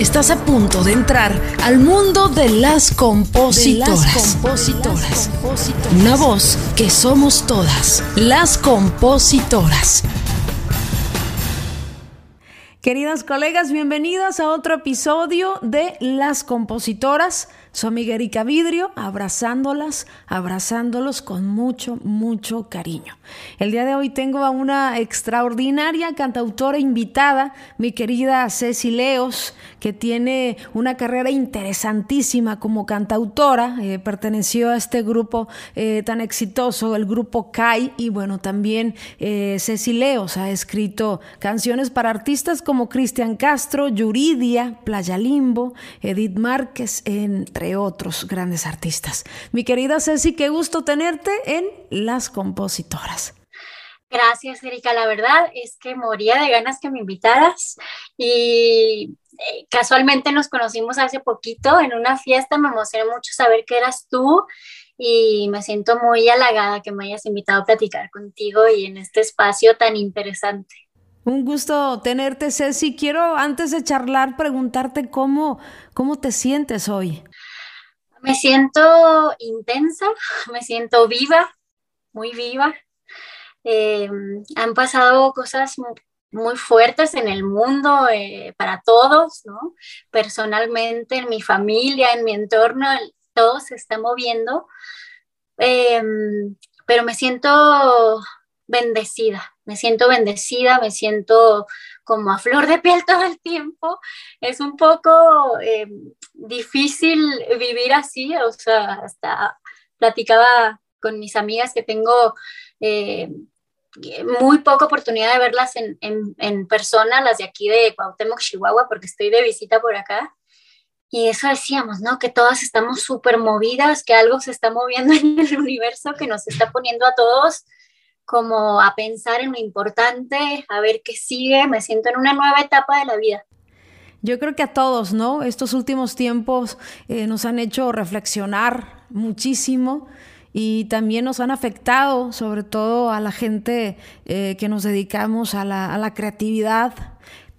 Estás a punto de entrar al mundo de las compositoras. compositoras. Una voz que somos todas, las compositoras. Queridas colegas, bienvenidas a otro episodio de Las Compositoras. Su amiga Erika Vidrio, abrazándolas, abrazándolos con mucho, mucho cariño. El día de hoy tengo a una extraordinaria cantautora invitada, mi querida Ceci Leos, que tiene una carrera interesantísima como cantautora. Eh, perteneció a este grupo eh, tan exitoso, el grupo CAI, y bueno, también eh, Ceci Leos ha escrito canciones para artistas como Cristian Castro, Yuridia, Playa Limbo, Edith Márquez, entre otros grandes artistas. Mi querida Ceci, qué gusto tenerte en Las Compositoras. Gracias, Erika. La verdad es que moría de ganas que me invitaras y eh, casualmente nos conocimos hace poquito en una fiesta. Me emocioné mucho saber que eras tú y me siento muy halagada que me hayas invitado a platicar contigo y en este espacio tan interesante. Un gusto tenerte, Ceci. Quiero, antes de charlar, preguntarte cómo, cómo te sientes hoy. Me siento intensa, me siento viva, muy viva. Em, han pasado cosas muy, fuertes en el mundo eh, para todos, ¿no? Personalmente, en mi familia, en mi entorno, todo se está moviendo. Em, pero me siento bendecida, me siento bendecida, me siento como a flor de piel todo el tiempo. Es un poco eh, difícil vivir así, o sea, hasta platicaba con mis amigas que tengo eh, muy poca oportunidad de verlas en, en, persona, las de aquí de Cuauhtémoc, Chihuahua, porque estoy de visita por acá. Y eso decíamos, ¿no? Que todas estamos súper movidas, que algo se está moviendo en el universo que nos está poniendo a todos como a pensar en lo importante, a ver qué sigue, me siento en una nueva etapa de la vida. Yo creo que a todos, ¿no? Estos últimos tiempos eh, nos han hecho reflexionar muchísimo y también nos han afectado, sobre todo a la gente eh, que nos dedicamos a la, a la creatividad,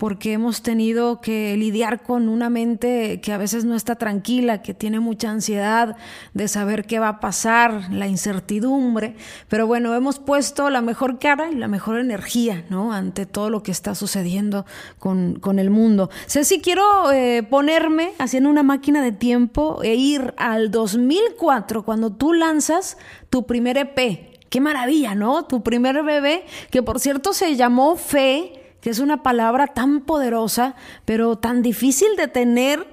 porque hemos tenido que lidiar con una mente que a veces no está tranquila, que tiene mucha ansiedad de saber qué va a pasar, la incertidumbre, pero bueno, hemos puesto la mejor cara y la mejor energía, ¿no? Ante todo lo que está sucediendo con, el mundo. Si quiero eh, ponerme haciendo una máquina de tiempo e ir al 2004, cuando tú lanzas tu primer EP. Qué maravilla, ¿no? Tu primer bebé, que por cierto se llamó Fe que es una palabra tan poderosa, pero tan difícil de tener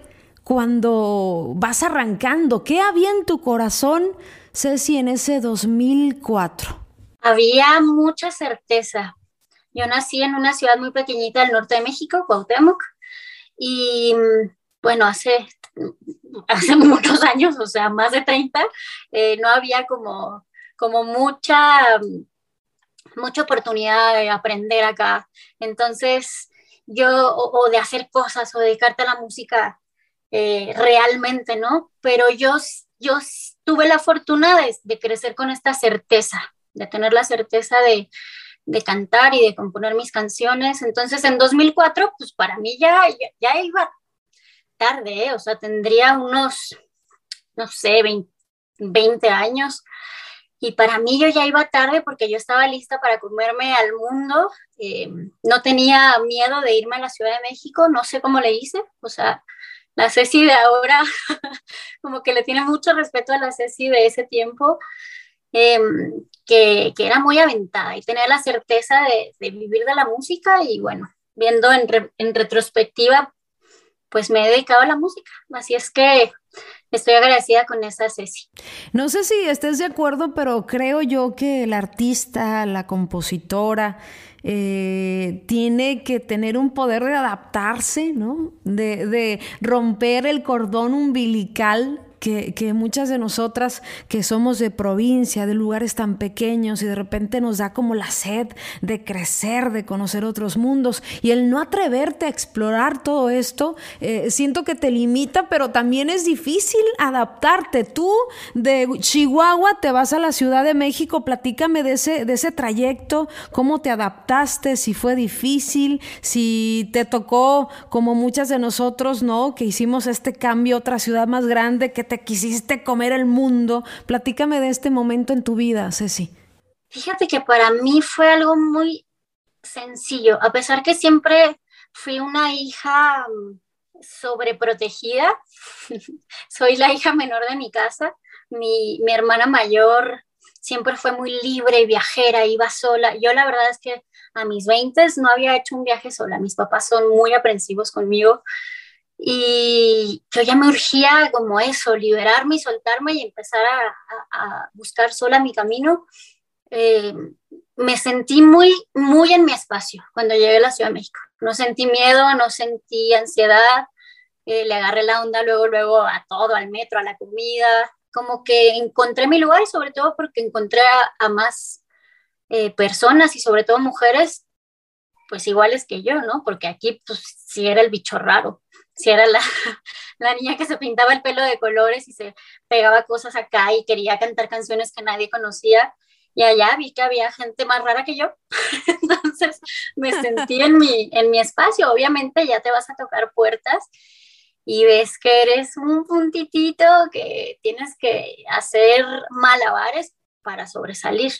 cuando vas arrancando. ¿Qué había en tu corazón, Ceci, en ese 2004? Había mucha certeza. Yo nací en una ciudad muy pequeñita del norte de México, Cuauhtémoc, y bueno, hace, hace muchos años, o sea, más de 30, eh, no había como, como mucha mucha oportunidad de aprender acá. Entonces, yo, o, de hacer cosas, o dedicarte a la música eh, realmente, ¿no? Pero yo, yo tuve la fortuna de, crecer con esta certeza, de tener la certeza de, de, cantar y de componer mis canciones. Entonces, en 2004, pues para mí ya, ya, iba tarde, ¿eh? o sea, tendría unos, no sé, 20, 20 años. Y para mí yo ya iba tarde porque yo estaba lista para comerme al mundo. Eh, no tenía miedo de irme a la Ciudad de México, no sé cómo le hice. O sea, la Ceci de ahora, como que le tiene mucho respeto a la Ceci de ese tiempo, em, que, que, era muy aventada y tenía la certeza de, de, vivir de la música. Y bueno, viendo en, en retrospectiva, pues me he dedicado a la música. Así es que estoy agradecida con esa Ceci. No sé si estés de acuerdo, pero creo yo que el artista, la compositora, eh, tiene que tener un poder de adaptarse, ¿no? De, de romper el cordón umbilical que, muchas de nosotras que somos de provincia, de lugares tan pequeños y de repente nos da como la sed de crecer, de conocer otros mundos y el no atreverte a explorar todo esto, eh, siento que te limita, pero también es difícil adaptarte. Tú de Chihuahua te vas a la Ciudad de México, platícame de ese, de ese trayecto, cómo te adaptaste, si fue difícil, si te tocó como muchas de nosotros, ¿no? Que hicimos este cambio otra ciudad más grande, que te quisiste comer el mundo. Platícame de este momento en tu vida, Ceci. Fíjate que para mí fue algo muy sencillo, a pesar que siempre fui una hija mm, sobreprotegida, soy la hija menor de mi casa, mi, mi hermana mayor siempre fue muy libre, viajera, iba sola. Yo la verdad es que a mis 20 no había hecho un viaje sola. Mis papás son muy aprensivos conmigo y yo ya me urgía como eso, liberarme y soltarme y empezar a, buscar sola mi camino. Eh, me sentí muy, muy en mi espacio cuando llegué a la Ciudad de México. No sentí miedo, no sentí ansiedad, eh, le agarré la onda luego, luego a todo, al metro, a la comida, como que encontré mi lugar sobre todo porque encontré a, más eh, personas y sobre todo mujeres, pues iguales que yo, ¿no? Porque aquí pues sí era el bicho raro, si era la, la niña que se pintaba el pelo de colores y se pegaba cosas acá y quería cantar canciones que nadie conocía. Y allá vi que había gente más rara que yo. Entonces me sentí en mi, en mi espacio. Obviamente ya te vas a tocar puertas y ves que eres un puntitito que tienes que hacer malabares para sobresalir.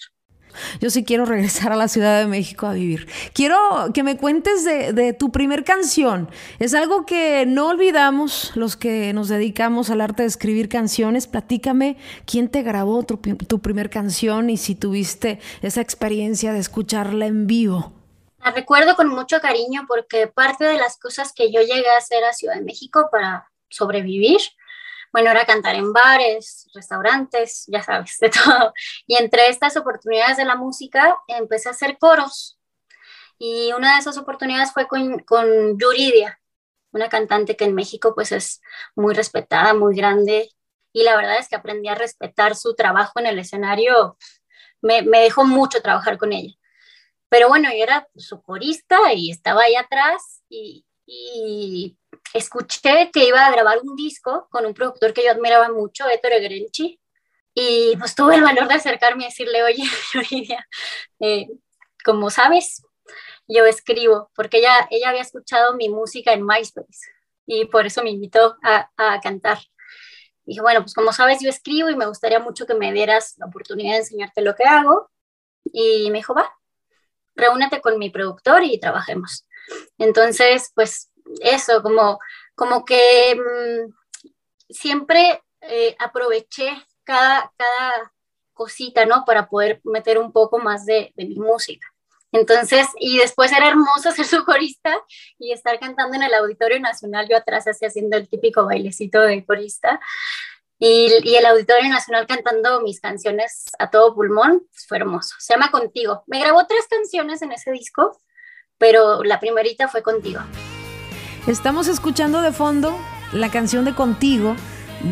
Yo sí quiero regresar a la Ciudad de México a vivir. Quiero que me cuentes de, tu primer canción. Es algo que no olvidamos los que nos dedicamos al arte de escribir canciones. Platícame quién te grabó tu, tu primer canción y si tuviste esa experiencia de escucharla en vivo. La recuerdo con mucho cariño porque parte de las cosas que yo llegué a hacer a Ciudad de México para sobrevivir, bueno, era cantar en bares, restaurantes, ya sabes, de todo. Y entre estas oportunidades de la música empecé a hacer coros. Y una de esas oportunidades fue con, con Yuridia, una cantante que en México pues es muy respetada, muy grande. Y la verdad es que aprendí a respetar su trabajo en el escenario. Me, me dejó mucho trabajar con ella. Pero bueno, yo era su corista y estaba ahí atrás y, escuché que iba a grabar un disco con un productor que yo admiraba mucho, Ettore Grenchi, y pues tuve el valor de acercarme y decirle, oye, Yuridia, eh, como sabes, yo escribo, porque ella, ella había escuchado mi música en MySpace y por eso me invitó a, cantar. dije, bueno, pues como sabes, yo escribo y me gustaría mucho que me dieras la oportunidad de enseñarte lo que hago. Y me dijo, va, reúnete con mi productor y trabajemos. Entonces, pues eso, como, como que mm, siempre eh, aproveché cada, cada cosita, ¿no? Para poder meter un poco más de, mi música. Entonces, y después era hermoso ser su corista y estar cantando en el Auditorio Nacional, yo atrás así haciendo el típico bailecito de corista. Y, el Auditorio Nacional cantando mis canciones a todo pulmón, fue hermoso. Se llama Contigo. Me grabó tres canciones en ese disco, pero la primerita fue Contigo. Estamos escuchando de fondo la canción de Contigo,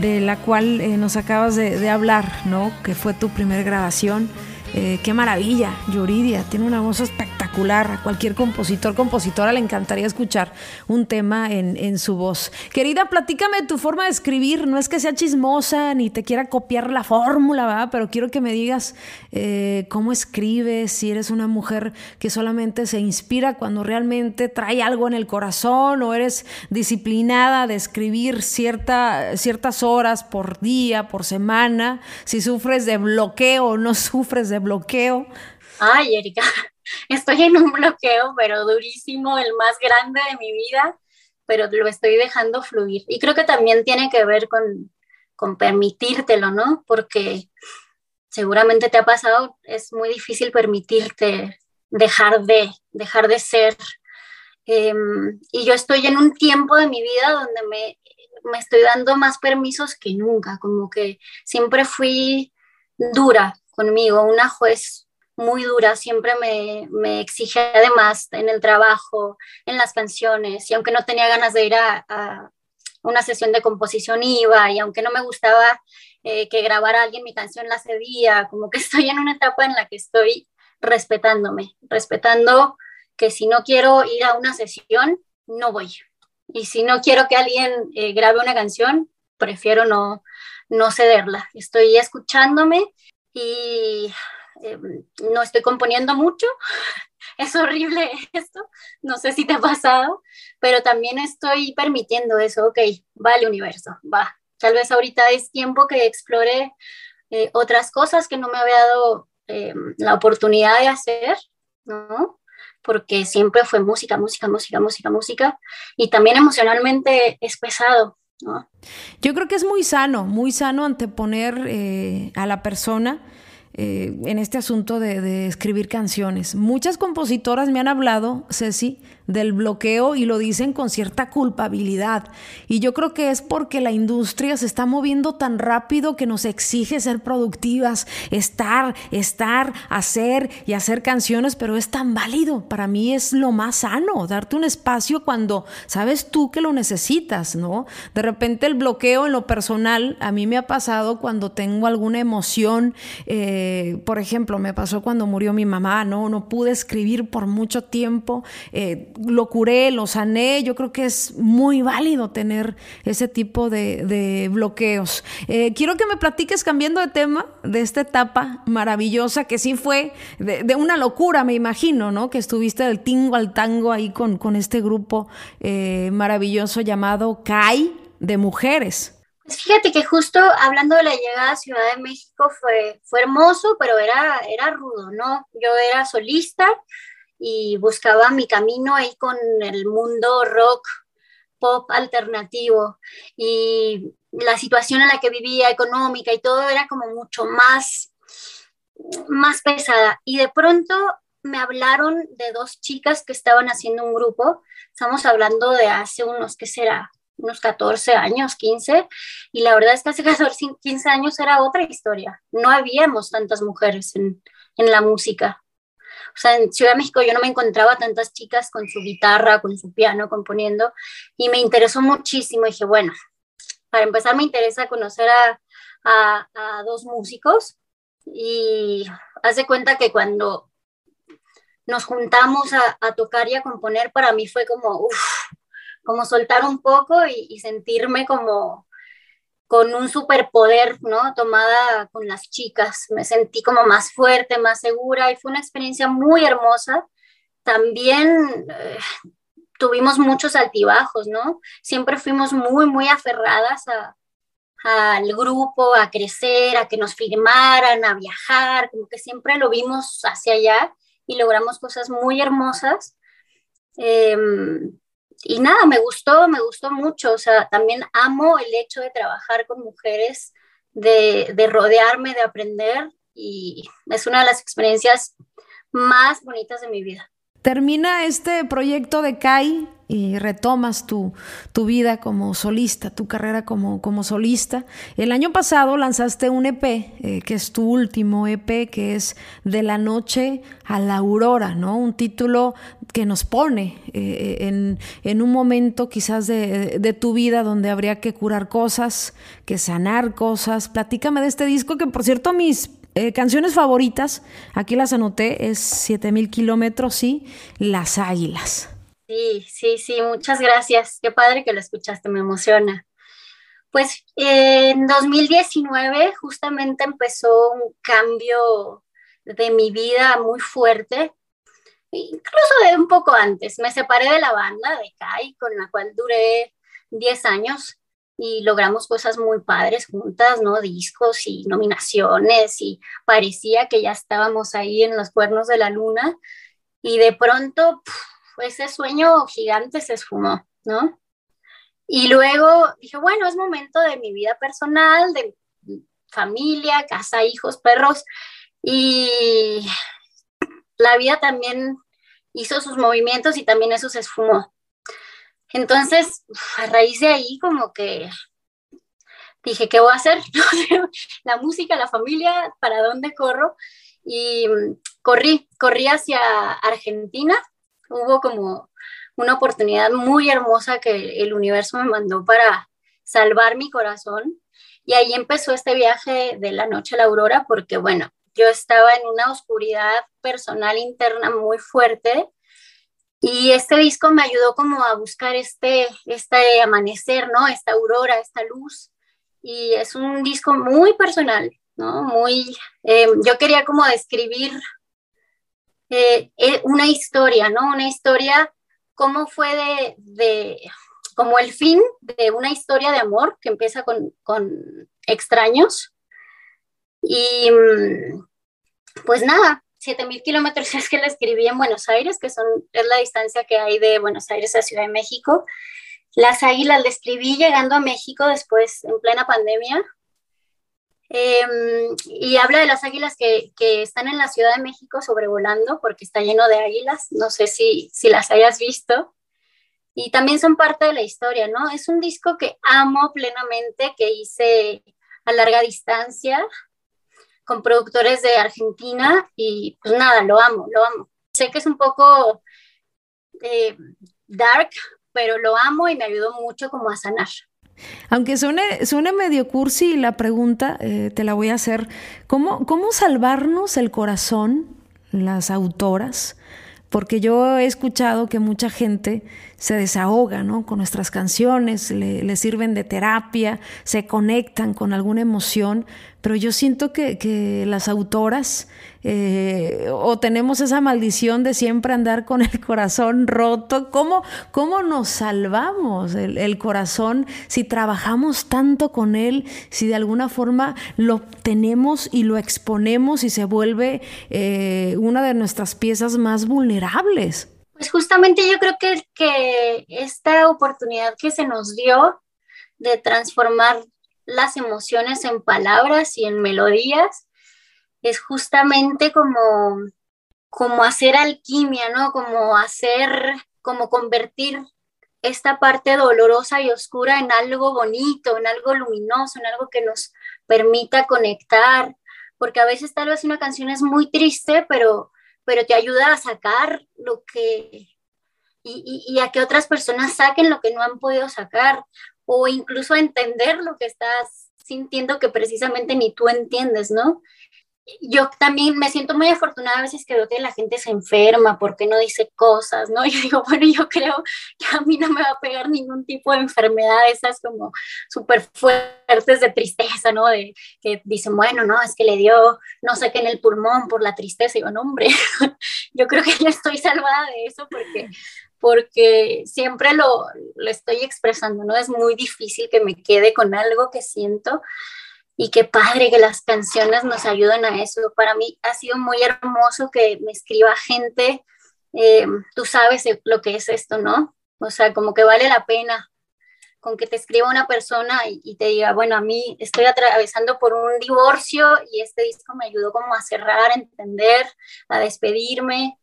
de la cual eh, nos acabas de, de, hablar, ¿no? Que fue tu primera grabación. Eh, qué maravilla, Yuridia, tiene una voz espectacular. A cualquier compositor, compositora le encantaría escuchar un tema en, su voz. Querida, platícame tu forma de escribir. No es que sea chismosa ni te quiera copiar la fórmula, ¿verdad? Pero quiero que me digas eh, cómo escribes, si eres una mujer que solamente se inspira cuando realmente trae algo en el corazón o eres disciplinada de escribir cierta, ciertas horas por día, por semana, si sufres de bloqueo o no sufres de bloqueo? Ay, Erika, estoy en un bloqueo, pero durísimo, el más grande de mi vida, pero lo estoy dejando fluir. Y creo que también tiene que ver con, con permitírtelo, ¿no? Porque seguramente te ha pasado, es muy difícil permitirte dejar de, dejar de ser. Em, y yo estoy en un tiempo de mi vida donde me, me estoy dando más permisos que nunca, como que siempre fui dura conmigo, una juez muy dura, siempre me, me exigía además en el trabajo, en las canciones, y aunque no tenía ganas de ir a, una sesión de composición iba y aunque no me gustaba eh, que grabara alguien mi canción la cedía, como que estoy en una etapa en la que estoy respetándome, respetando que si no quiero ir a una sesión, no voy. Y si no quiero que alguien eh, grabe una canción, prefiero no, no cederla. Estoy escuchándome y em, no estoy componiendo mucho. Es horrible esto, no sé si te ha pasado, pero también estoy permitiendo eso, ok, vale universo, va. Tal vez ahorita es tiempo que explore eh, otras cosas que no me había dado em, la oportunidad de hacer, ¿no? Porque siempre fue música, música, música, música, música, y también emocionalmente es pesado, yo creo que es muy sano, muy sano anteponer eh, a la persona eh, en este asunto de, de, escribir canciones. Muchas compositoras me han hablado, Ceci, del bloqueo y lo dicen con cierta culpabilidad. Y yo creo que es porque la industria se está moviendo tan rápido que nos exige ser productivas, estar, estar, hacer y hacer canciones, pero es tan válido. Para mí es lo más sano, darte un espacio cuando sabes tú que lo necesitas, ¿no? De repente el bloqueo en lo personal, a mí me ha pasado cuando tengo alguna emoción, eh, por ejemplo, me pasó cuando murió mi mamá, ¿no? No pude escribir por mucho tiempo. Eh, lo curé, lo sané. Yo creo que es muy válido tener ese tipo de, bloqueos. Eh, quiero que me platiques, cambiando de tema, de esta etapa maravillosa que sí fue de, una locura, me imagino, ¿no? Que estuviste del tingo al tango ahí con, con este grupo eh, maravilloso llamado CAI de mujeres. Pues fíjate que justo hablando de la llegada a Ciudad de México fue, fue hermoso, pero era, era rudo, ¿no? Yo era solista, y buscaba mi camino ahí con el mundo rock, pop alternativo y la situación en la que vivía económica y todo era como mucho más más pesada y de pronto me hablaron de dos chicas que estaban haciendo un grupo, estamos hablando de hace unos, ¿qué será? Unos 14 años, 15, y la verdad es que hace 14, 15 años era otra historia, no habíamos tantas mujeres en, en la música, o sea, en Ciudad de México yo no me encontraba tantas chicas con su guitarra, con su piano, componiendo, y me interesó muchísimo. Y dije, bueno, para empezar me interesa conocer a, a, dos músicos y hace cuenta que cuando nos juntamos a, a, tocar y a componer, para mí fue como, como soltar un poco y, sentirme como, con un superpoder, ¿no? Tomada con las chicas. Me sentí como más fuerte, más segura y fue una experiencia muy hermosa. También eh, tuvimos muchos altibajos, ¿no? Siempre fuimos muy, muy aferradas al grupo, a crecer, a que nos firmaran, a viajar, como que siempre lo vimos hacia allá y logramos cosas muy hermosas. Em, y nada, me gustó, me gustó mucho. O sea, también amo el hecho de trabajar con mujeres, de, de rodearme, de aprender y es una de las experiencias más bonitas de mi vida. Termina este proyecto de CAI y retomas tu, tu, vida como solista, tu carrera como, como solista. El año pasado lanzaste un EP, eh, que es tu último EP, que es De la noche a la aurora, ¿no? Un título que nos pone eh, en, en, un momento quizás de, de, tu vida donde habría que curar cosas, que sanar cosas. Platícame de este disco que, por cierto, mis eh, canciones favoritas, aquí las anoté, es 7000 kilómetros, sí, Las Águilas. Sí, sí, sí, muchas gracias. Qué padre que lo escuchaste, me emociona. Pues en 2019 justamente empezó un cambio de mi vida muy fuerte, incluso de un poco antes. Me separé de la banda de Kai, con la cual duré 10 años y logramos cosas muy padres juntas, ¿no? Discos y nominaciones y parecía que ya estábamos ahí en los cuernos de la luna y de pronto ese sueño gigante se esfumó, ¿no? Y luego dije, bueno, es momento de mi vida personal, de familia, casa, hijos, perros y la vida también hizo sus movimientos y también eso se esfumó. Entonces, a raíz de ahí, como que dije, ¿qué voy a hacer? la música, la familia, ¿para dónde corro? Y mm, corrí, corrí hacia Argentina. Hubo como una oportunidad muy hermosa que el universo me mandó para salvar mi corazón. Y ahí empezó este viaje de la noche a la aurora, porque bueno, yo estaba en una oscuridad personal interna muy fuerte y este disco me ayudó como a buscar este, este amanecer, ¿no? Esta aurora, esta luz. Y es un disco muy personal, ¿no? Muy, eh, yo quería como describir eh, eh, una historia, ¿no? Una historia, cómo fue de, de, como el fin de una historia de amor que empieza con, con extraños. Y mm, pues nada, 7000 kilómetros es que la escribí en Buenos Aires, que son, es la distancia que hay de Buenos Aires a Ciudad de México. Las águilas la escribí llegando a México después, en plena pandemia. Em, y habla de las águilas que, que, están en la Ciudad de México sobrevolando, porque está lleno de águilas. No sé si, si las hayas visto. Y también son parte de la historia, ¿no? Es un disco que amo plenamente, que hice a larga distancia con productores de Argentina y pues nada, lo amo, lo amo. Sé que es un poco eh, dark, pero lo amo y me ayudó mucho como a sanar. Aunque suene, suene medio cursi la pregunta, eh, te la voy a hacer. ¿Cómo, ¿Cómo salvarnos el corazón, las autoras? Porque yo he escuchado que mucha gente se desahoga ¿no? con nuestras canciones, le, sirven de terapia, se conectan con alguna emoción, pero yo siento que, las autoras eh, o tenemos esa maldición de siempre andar con el corazón roto. ¿Cómo, cómo nos salvamos el, corazón si trabajamos tanto con él, si de alguna forma lo tenemos y lo exponemos y se vuelve eh, una de nuestras piezas más vulnerables? Pues justamente yo creo que, que esta oportunidad que se nos dio de transformar las emociones en palabras y en melodías es justamente como, como hacer alquimia, ¿no? Como hacer, como convertir esta parte dolorosa y oscura en algo bonito, en algo luminoso, en algo que nos permita conectar, porque a veces tal vez una canción es muy triste, pero pero te ayuda a sacar lo que, y, y, a que otras personas saquen lo que no han podido sacar, o incluso a entender lo que estás sintiendo que precisamente ni tú entiendes, ¿no? Yo también me siento muy afortunada a veces que veo que la gente se enferma porque no dice cosas, ¿no? Yo digo, bueno, yo creo que a mí no me va a pegar ningún tipo de enfermedad, esas como súper fuertes de tristeza, ¿no? De que dicen, bueno, no, es que le dio no sé qué en el pulmón por la tristeza. Y digo, no, hombre, yo creo que ya estoy salvada de eso porque porque siempre lo, lo estoy expresando, ¿no? Es muy difícil que me quede con algo que siento y qué padre que las canciones nos ayuden a eso. Para mí ha sido muy hermoso que me escriba gente, eh, tú sabes lo que es esto, ¿no? O sea, como que vale la pena con que te escriba una persona y, te diga, bueno, a mí estoy atravesando por un divorcio y este disco me ayudó como a cerrar, a entender, a despedirme.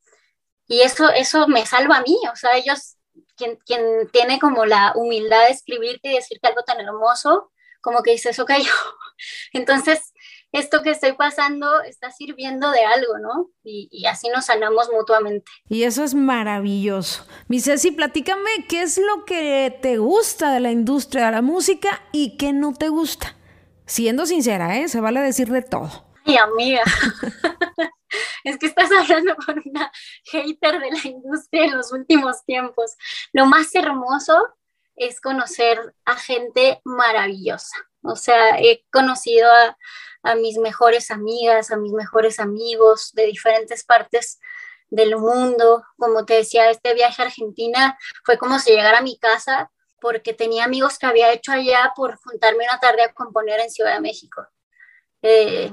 Y eso, eso me salva a mí, o sea, ellos, quien, quien tiene como la humildad de escribirte y decirte algo tan hermoso, como que dices, ok, entonces esto que estoy pasando está sirviendo de algo, ¿no? Y, así nos sanamos mutuamente. Y eso es maravilloso. Mi Ceci, platícame qué es lo que te gusta de la industria de la música y qué no te gusta. Siendo sincera, ¿eh? Se vale decir de todo. Ay, amiga. es que estás hablando con una hater de la industria en los últimos tiempos. Lo más hermoso es conocer a gente maravillosa. O sea, he conocido a, mis mejores amigas, a mis mejores amigos de diferentes partes del mundo. Como te decía, este viaje a Argentina fue como si llegara a mi casa porque tenía amigos que había hecho allá por juntarme una tarde a componer en Ciudad de México. Eh,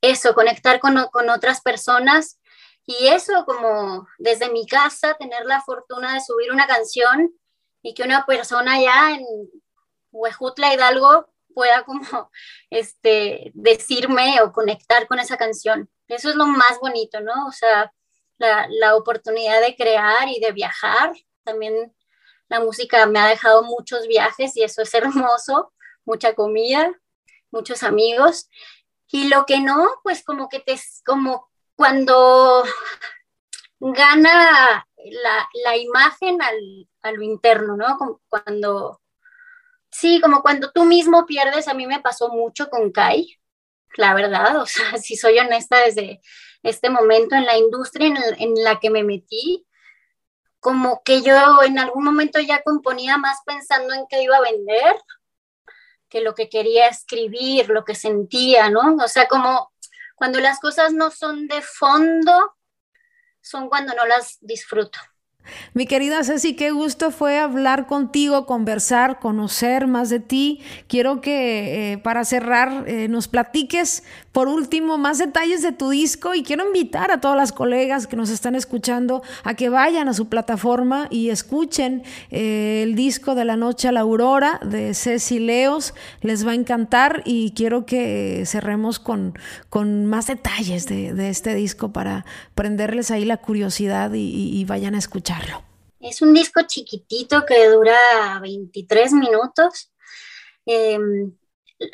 eso, conectar con, con, otras personas y eso como desde mi casa, tener la fortuna de subir una canción y que una persona ya en Huejutla Hidalgo pueda como este, decirme o conectar con esa canción. Eso es lo más bonito, ¿no? O sea, la, la oportunidad de crear y de viajar. También la música me ha dejado muchos viajes y eso es hermoso, mucha comida, muchos amigos. Y lo que no, pues como que te, como cuando gana la, la imagen al, a lo interno, ¿no? Cuando, Sí, como cuando tú mismo pierdes, a mí me pasó mucho con Kai, la verdad, o sea, si soy honesta desde este momento en la industria en, la que me metí, como que yo en algún momento ya componía más pensando en qué iba a vender que lo que quería escribir, lo que sentía, ¿no? O sea, como cuando las cosas no son de fondo, son cuando no las disfruto. Mi querida Ceci, qué gusto fue hablar contigo, conversar, conocer más de ti. Quiero que eh, para cerrar eh, nos platiques por último más detalles de tu disco y quiero invitar a todas las colegas que nos están escuchando a que vayan a su plataforma y escuchen eh, el disco de la noche a la aurora de Ceci Leos. Les va a encantar y quiero que cerremos con, con más detalles de, este disco para prenderles ahí la curiosidad y vayan a escuchar. Es un disco chiquitito que dura 23 minutos. Em,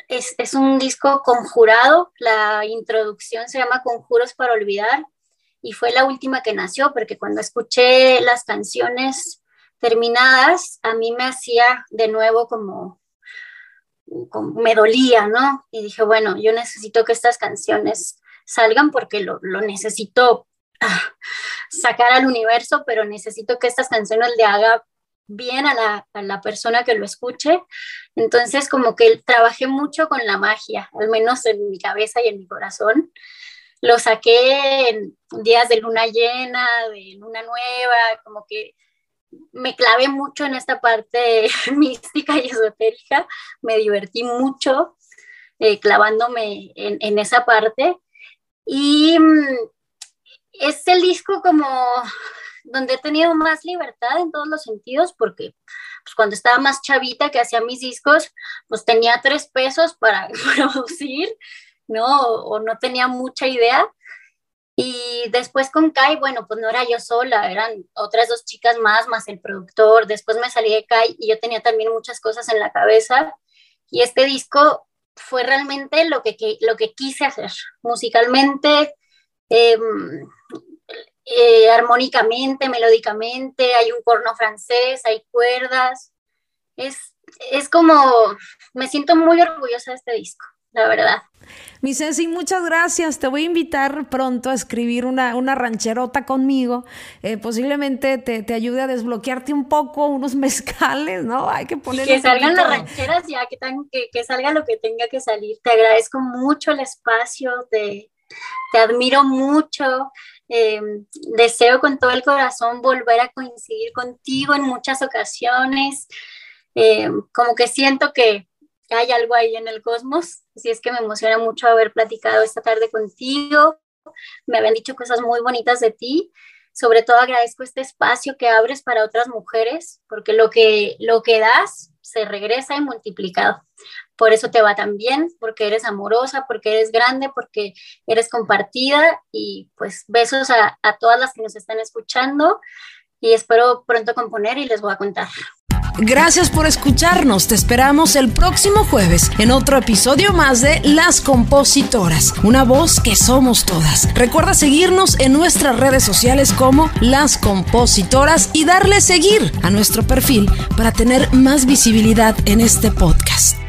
es, un disco conjurado. La introducción se llama Conjuros para Olvidar y fue la última que nació porque cuando escuché las canciones terminadas, a mí me hacía de nuevo como, me dolía, ¿no? Y dije, bueno, yo necesito que estas canciones salgan porque lo, lo necesito sacar al universo, pero necesito que estas canciones le haga bien a la, a la, persona que lo escuche. Entonces, como que trabajé mucho con la magia, al menos en mi cabeza y en mi corazón. Lo saqué en días de luna llena, de luna nueva, como que me clavé mucho en esta parte mística y esotérica, me divertí mucho eh, clavándome en, en, esa parte. Y mm, es el disco como donde he tenido más libertad en todos los sentidos, porque pues, cuando estaba más chavita que hacía mis discos, pues tenía tres pesos para producir, ¿no? O, no tenía mucha idea. Y después con Kai, bueno, pues no era yo sola, eran otras dos chicas más, más el productor. Después me salí de Kai y yo tenía también muchas cosas en la cabeza. Y este disco fue realmente lo que, lo que quise hacer musicalmente, Em, eh, armónicamente, melódicamente, hay un corno francés, hay cuerdas. Es, es como, me siento muy orgullosa de este disco, la verdad. Mi Ceci, muchas gracias. Te voy a invitar pronto a escribir una, una rancherota conmigo. Eh, posiblemente te, te, ayude a desbloquearte un poco unos mezcales, ¿no? Hay que poner. Que salgan las rancheras ya, que, que, que, salga lo que tenga que salir. Te agradezco mucho el espacio de, te admiro mucho. Eh, deseo con todo el corazón volver a coincidir contigo en muchas ocasiones. Eh, como que siento que hay algo ahí en el cosmos. Así es que me emociona mucho haber platicado esta tarde contigo. Me habían dicho cosas muy bonitas de ti. Sobre todo agradezco este espacio que abres para otras mujeres, porque lo que, lo que das se regresa y multiplicado por eso te va tan bien, porque eres amorosa, porque eres grande, porque eres compartida y pues besos a, todas las que nos están escuchando y espero pronto componer y les voy a contar. Gracias por escucharnos. Te esperamos el próximo jueves en otro episodio más de Las Compositoras, una voz que somos todas. Recuerda seguirnos en nuestras redes sociales como Las Compositoras y darle seguir a nuestro perfil para tener más visibilidad en este podcast.